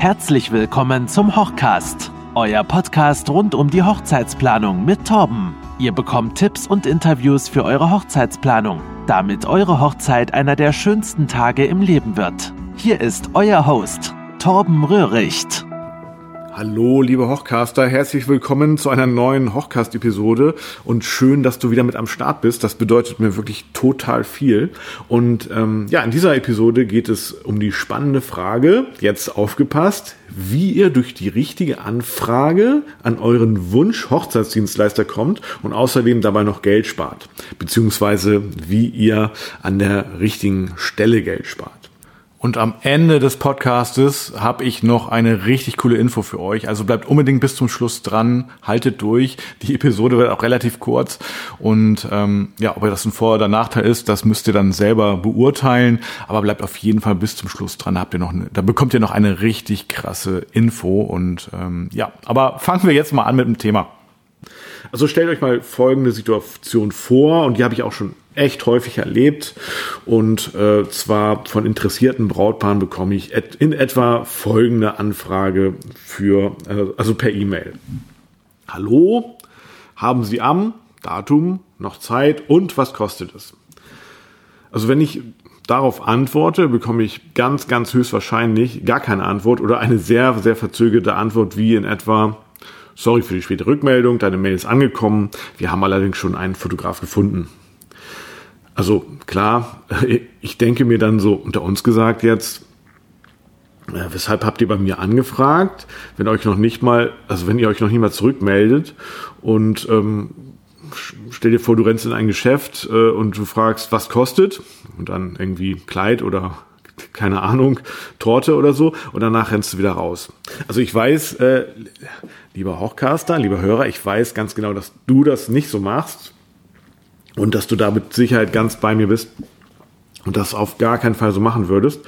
Herzlich willkommen zum Hochcast, euer Podcast rund um die Hochzeitsplanung mit Torben. Ihr bekommt Tipps und Interviews für eure Hochzeitsplanung, damit eure Hochzeit einer der schönsten Tage im Leben wird. Hier ist euer Host, Torben Röhricht. Hallo, liebe Hochcaster, herzlich willkommen zu einer neuen Hochcast-Episode und schön, dass du wieder mit am Start bist. Das bedeutet mir wirklich total viel. Und ähm, ja, in dieser Episode geht es um die spannende Frage, jetzt aufgepasst, wie ihr durch die richtige Anfrage an euren Wunsch Hochzeitsdienstleister kommt und außerdem dabei noch Geld spart, beziehungsweise wie ihr an der richtigen Stelle Geld spart. Und am Ende des Podcastes habe ich noch eine richtig coole Info für euch. Also bleibt unbedingt bis zum Schluss dran, haltet durch. Die Episode wird auch relativ kurz. Und ähm, ja, ob das ein Vor- oder Nachteil ist, das müsst ihr dann selber beurteilen. Aber bleibt auf jeden Fall bis zum Schluss dran. Habt ihr noch, eine, da bekommt ihr noch eine richtig krasse Info. Und ähm, ja, aber fangen wir jetzt mal an mit dem Thema. Also stellt euch mal folgende Situation vor, und die habe ich auch schon echt häufig erlebt. Und äh, zwar von interessierten Brautpaaren bekomme ich et in etwa folgende Anfrage für, äh, also per E-Mail. Hallo, haben Sie am Datum noch Zeit und was kostet es? Also wenn ich darauf antworte, bekomme ich ganz, ganz höchstwahrscheinlich gar keine Antwort oder eine sehr, sehr verzögerte Antwort wie in etwa, sorry für die späte Rückmeldung, deine Mail ist angekommen, wir haben allerdings schon einen Fotograf gefunden. Also klar, ich denke mir dann so unter uns gesagt jetzt, äh, weshalb habt ihr bei mir angefragt, wenn euch noch nicht mal, also wenn ihr euch noch nicht mal zurückmeldet? Und ähm, stell dir vor, du rennst in ein Geschäft äh, und du fragst, was kostet? Und dann irgendwie Kleid oder keine Ahnung, Torte oder so und danach rennst du wieder raus. Also ich weiß, äh, lieber Hochcaster, lieber Hörer, ich weiß ganz genau, dass du das nicht so machst und dass du da mit Sicherheit ganz bei mir bist und das auf gar keinen Fall so machen würdest.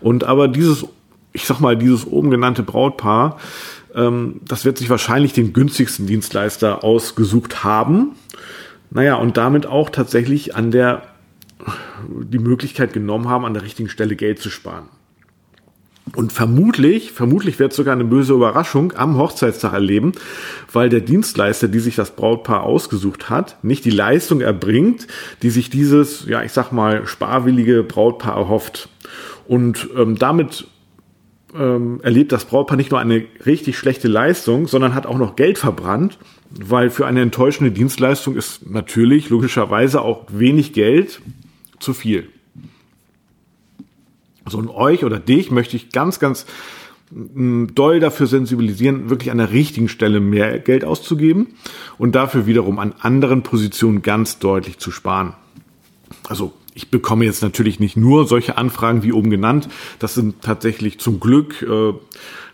Und aber dieses, ich sag mal, dieses oben genannte Brautpaar, ähm, das wird sich wahrscheinlich den günstigsten Dienstleister ausgesucht haben. Naja, und damit auch tatsächlich an der die Möglichkeit genommen haben, an der richtigen Stelle Geld zu sparen. Und vermutlich, vermutlich wird sogar eine böse Überraschung am Hochzeitstag erleben, weil der Dienstleister, die sich das Brautpaar ausgesucht hat, nicht die Leistung erbringt, die sich dieses, ja, ich sag mal, sparwillige Brautpaar erhofft. Und ähm, damit ähm, erlebt das Brautpaar nicht nur eine richtig schlechte Leistung, sondern hat auch noch Geld verbrannt, weil für eine enttäuschende Dienstleistung ist natürlich logischerweise auch wenig Geld zu viel. So, und euch oder dich möchte ich ganz, ganz mm, doll dafür sensibilisieren, wirklich an der richtigen Stelle mehr Geld auszugeben und dafür wiederum an anderen Positionen ganz deutlich zu sparen. Also ich bekomme jetzt natürlich nicht nur solche Anfragen wie oben genannt. Das sind tatsächlich zum Glück, äh,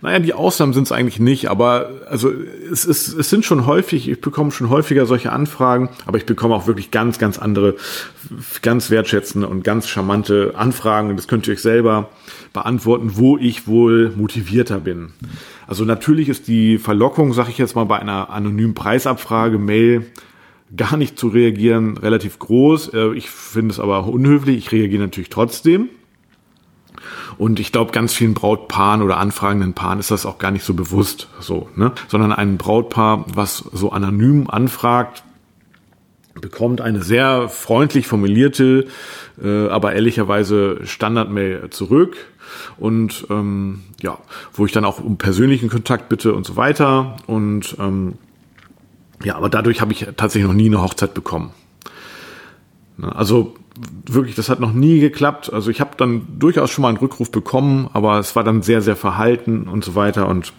naja, die Ausnahmen sind es eigentlich nicht, aber also es, ist, es sind schon häufig, ich bekomme schon häufiger solche Anfragen, aber ich bekomme auch wirklich ganz, ganz andere, ganz wertschätzende und ganz charmante Anfragen. Das könnt ihr euch selber beantworten, wo ich wohl motivierter bin. Also natürlich ist die Verlockung, sage ich jetzt mal, bei einer anonymen Preisabfrage, Mail, gar nicht zu reagieren relativ groß. Äh, ich finde es aber unhöflich. Ich reagiere natürlich trotzdem. Und ich glaube, ganz vielen Brautpaaren oder anfragenden Paaren ist das auch gar nicht so bewusst so, ne? Sondern ein Brautpaar, was so anonym anfragt, bekommt eine sehr freundlich formulierte, äh, aber ehrlicherweise Standardmail zurück und ähm, ja, wo ich dann auch um persönlichen Kontakt bitte und so weiter und ähm, ja, aber dadurch habe ich tatsächlich noch nie eine Hochzeit bekommen. Ne, also wirklich, das hat noch nie geklappt. Also ich habe dann durchaus schon mal einen Rückruf bekommen, aber es war dann sehr, sehr verhalten und so weiter und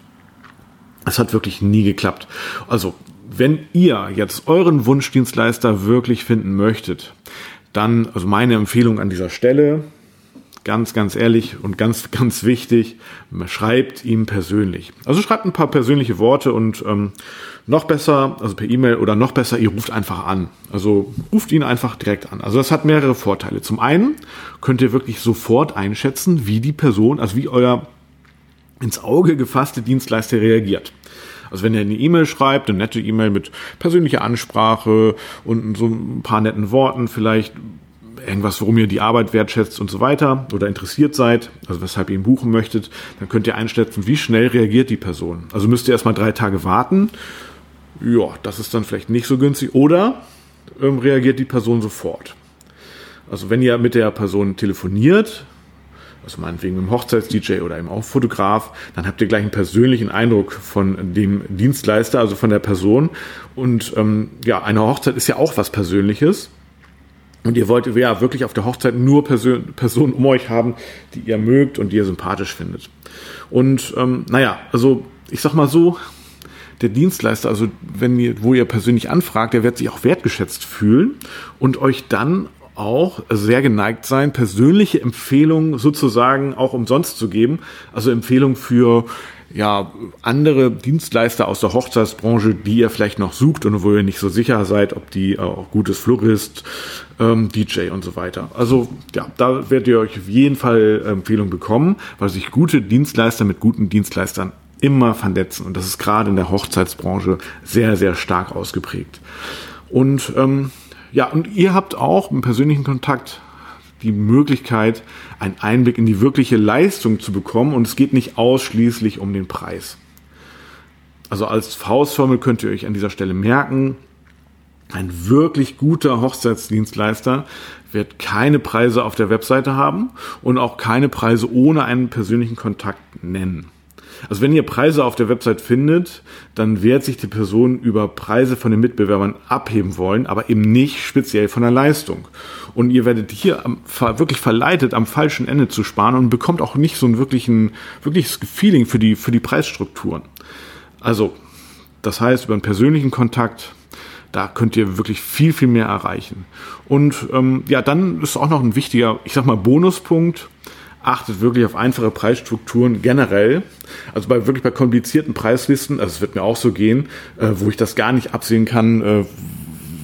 es hat wirklich nie geklappt. Also wenn ihr jetzt euren Wunschdienstleister wirklich finden möchtet, dann, also meine Empfehlung an dieser Stelle, ganz, ganz ehrlich und ganz, ganz wichtig, schreibt ihm persönlich. Also schreibt ein paar persönliche Worte und ähm, noch besser, also per E-Mail oder noch besser, ihr ruft einfach an. Also ruft ihn einfach direkt an. Also das hat mehrere Vorteile. Zum einen könnt ihr wirklich sofort einschätzen, wie die Person, also wie euer ins Auge gefasste Dienstleister reagiert. Also wenn ihr eine E-Mail schreibt, eine nette E-Mail mit persönlicher Ansprache und so ein paar netten Worten, vielleicht irgendwas, worum ihr die Arbeit wertschätzt und so weiter oder interessiert seid, also weshalb ihr ihn buchen möchtet, dann könnt ihr einschätzen, wie schnell reagiert die Person. Also müsst ihr erstmal drei Tage warten. Ja, das ist dann vielleicht nicht so günstig. Oder ähm, reagiert die Person sofort. Also wenn ihr mit der Person telefoniert, also meinetwegen mit dem Hochzeits-DJ oder eben auch Fotograf, dann habt ihr gleich einen persönlichen Eindruck von dem Dienstleister, also von der Person. Und ähm, ja, eine Hochzeit ist ja auch was Persönliches. Und ihr wollt ja wirklich auf der Hochzeit nur Person, Personen um euch haben, die ihr mögt und die ihr sympathisch findet. Und ähm, naja, also ich sag mal so, der Dienstleister, also wenn ihr, wo ihr persönlich anfragt, der wird sich auch wertgeschätzt fühlen und euch dann auch sehr geneigt sein, persönliche Empfehlungen sozusagen auch umsonst zu geben. Also Empfehlungen für ja, andere Dienstleister aus der Hochzeitsbranche, die ihr vielleicht noch sucht und wo ihr nicht so sicher seid, ob die äh, auch gutes Florist, ähm, DJ und so weiter. Also ja, da werdet ihr euch auf jeden Fall Empfehlungen bekommen, weil sich gute Dienstleister mit guten Dienstleistern immer vernetzen und das ist gerade in der Hochzeitsbranche sehr, sehr stark ausgeprägt. Und ähm, ja, und ihr habt auch im persönlichen Kontakt die Möglichkeit, einen Einblick in die wirkliche Leistung zu bekommen und es geht nicht ausschließlich um den Preis. Also als Faustformel könnt ihr euch an dieser Stelle merken, ein wirklich guter Hochzeitsdienstleister wird keine Preise auf der Webseite haben und auch keine Preise ohne einen persönlichen Kontakt nennen. Also wenn ihr Preise auf der Website findet, dann wird sich die Person über Preise von den Mitbewerbern abheben wollen, aber eben nicht speziell von der Leistung. Und ihr werdet hier wirklich verleitet, am falschen Ende zu sparen und bekommt auch nicht so ein wirklichen, wirkliches Feeling für die, für die Preisstrukturen. Also, das heißt, über einen persönlichen Kontakt, da könnt ihr wirklich viel, viel mehr erreichen. Und ähm, ja, dann ist auch noch ein wichtiger, ich sag mal, Bonuspunkt achtet wirklich auf einfache Preisstrukturen generell. Also bei wirklich bei komplizierten Preislisten, also es wird mir auch so gehen, äh, wo ich das gar nicht absehen kann äh,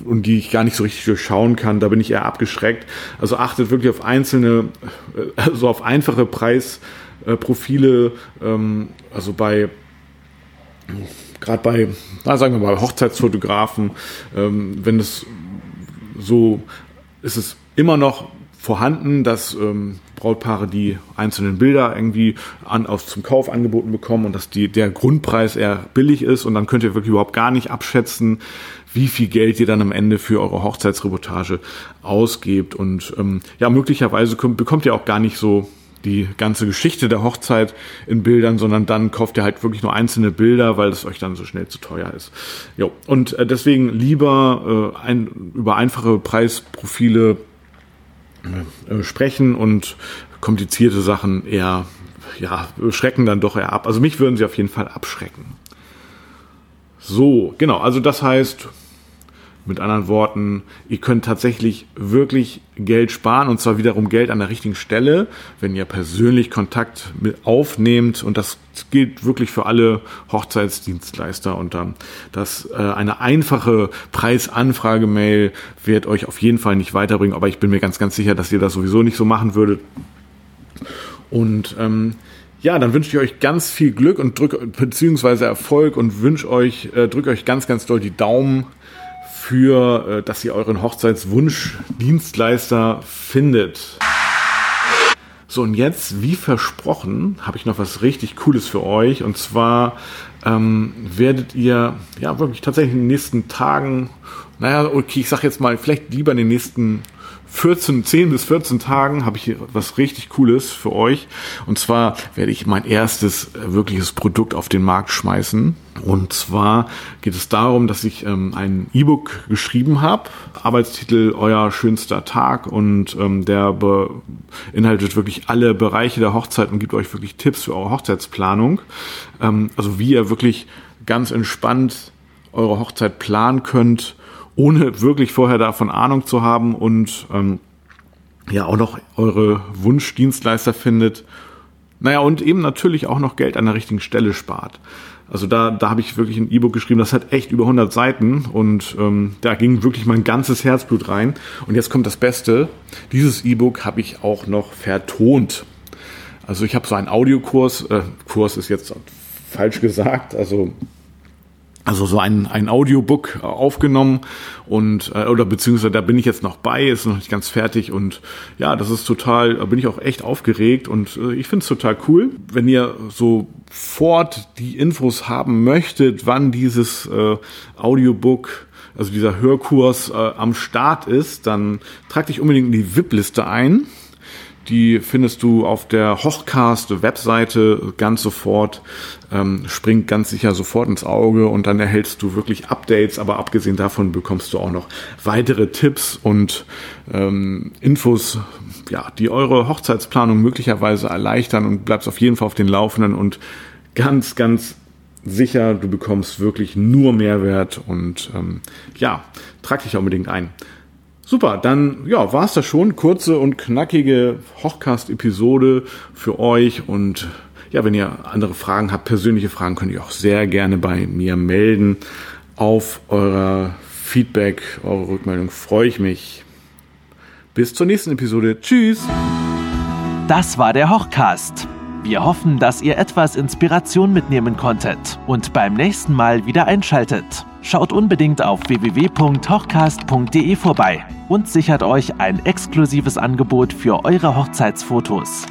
und die ich gar nicht so richtig durchschauen kann, da bin ich eher abgeschreckt. Also achtet wirklich auf einzelne, äh, also auf einfache Preisprofile, ähm, also bei gerade bei, na, sagen wir mal, Hochzeitsfotografen, ähm, wenn es so ist es immer noch vorhanden, dass ähm, Brautpaare die einzelnen Bilder irgendwie an, auf, zum Kauf angeboten bekommen und dass die, der Grundpreis eher billig ist und dann könnt ihr wirklich überhaupt gar nicht abschätzen, wie viel Geld ihr dann am Ende für eure Hochzeitsreportage ausgebt und ähm, ja, möglicherweise kommt, bekommt ihr auch gar nicht so die ganze Geschichte der Hochzeit in Bildern, sondern dann kauft ihr halt wirklich nur einzelne Bilder, weil es euch dann so schnell zu teuer ist. Jo. Und äh, deswegen lieber äh, ein, über einfache Preisprofile sprechen und komplizierte Sachen eher, ja, schrecken dann doch eher ab. Also mich würden sie auf jeden Fall abschrecken. So, genau, also das heißt, mit anderen Worten, ihr könnt tatsächlich wirklich Geld sparen und zwar wiederum Geld an der richtigen Stelle, wenn ihr persönlich Kontakt mit aufnehmt und das gilt wirklich für alle Hochzeitsdienstleister und dann dass äh, eine einfache Preisanfrage-Mail wird euch auf jeden Fall nicht weiterbringen, aber ich bin mir ganz, ganz sicher, dass ihr das sowieso nicht so machen würdet. Und ähm, ja, dann wünsche ich euch ganz viel Glück und drück beziehungsweise Erfolg und wünsche euch, äh, drückt euch ganz, ganz doll die Daumen für, äh, dass ihr euren Hochzeitswunsch-Dienstleister findet. So, und jetzt, wie versprochen, habe ich noch was richtig Cooles für euch. Und zwar ähm, werdet ihr, ja, wirklich tatsächlich in den nächsten Tagen, naja, okay, ich sage jetzt mal, vielleicht lieber in den nächsten 14, 10 bis 14 Tagen habe ich hier was richtig Cooles für euch. Und zwar werde ich mein erstes äh, wirkliches Produkt auf den Markt schmeißen. Und zwar geht es darum, dass ich ähm, ein E-Book geschrieben habe. Arbeitstitel Euer schönster Tag. Und ähm, der beinhaltet wirklich alle Bereiche der Hochzeit und gibt euch wirklich Tipps für eure Hochzeitsplanung. Ähm, also wie ihr wirklich ganz entspannt eure Hochzeit planen könnt ohne wirklich vorher davon Ahnung zu haben und ähm, ja auch noch eure Wunschdienstleister findet. Naja, und eben natürlich auch noch Geld an der richtigen Stelle spart. Also da, da habe ich wirklich ein E-Book geschrieben, das hat echt über 100 Seiten und ähm, da ging wirklich mein ganzes Herzblut rein. Und jetzt kommt das Beste, dieses E-Book habe ich auch noch vertont. Also ich habe so einen Audiokurs, äh, Kurs ist jetzt falsch gesagt, also also so ein, ein Audiobook aufgenommen und äh, oder beziehungsweise da bin ich jetzt noch bei, ist noch nicht ganz fertig und ja, das ist total, da bin ich auch echt aufgeregt und äh, ich finde es total cool. Wenn ihr sofort die Infos haben möchtet, wann dieses äh, Audiobook also dieser Hörkurs äh, am Start ist, dann trag dich unbedingt in die VIP-Liste ein. Die findest du auf der Hochcast-Webseite ganz sofort, ähm, springt ganz sicher sofort ins Auge und dann erhältst du wirklich Updates, aber abgesehen davon bekommst du auch noch weitere Tipps und ähm, Infos, ja, die eure Hochzeitsplanung möglicherweise erleichtern und bleibst auf jeden Fall auf den Laufenden und ganz, ganz sicher, du bekommst wirklich nur Mehrwert und ähm, ja, trag dich unbedingt ein. Super, dann ja, war es das schon. Kurze und knackige Hochcast-Episode für euch. Und ja, wenn ihr andere Fragen habt, persönliche Fragen, könnt ihr auch sehr gerne bei mir melden. Auf eurer Feedback, eure Rückmeldung freue ich mich. Bis zur nächsten Episode. Tschüss. Das war der Hochcast. Wir hoffen, dass ihr etwas Inspiration mitnehmen konntet und beim nächsten Mal wieder einschaltet. Schaut unbedingt auf www.hochcast.de vorbei und sichert euch ein exklusives Angebot für eure Hochzeitsfotos.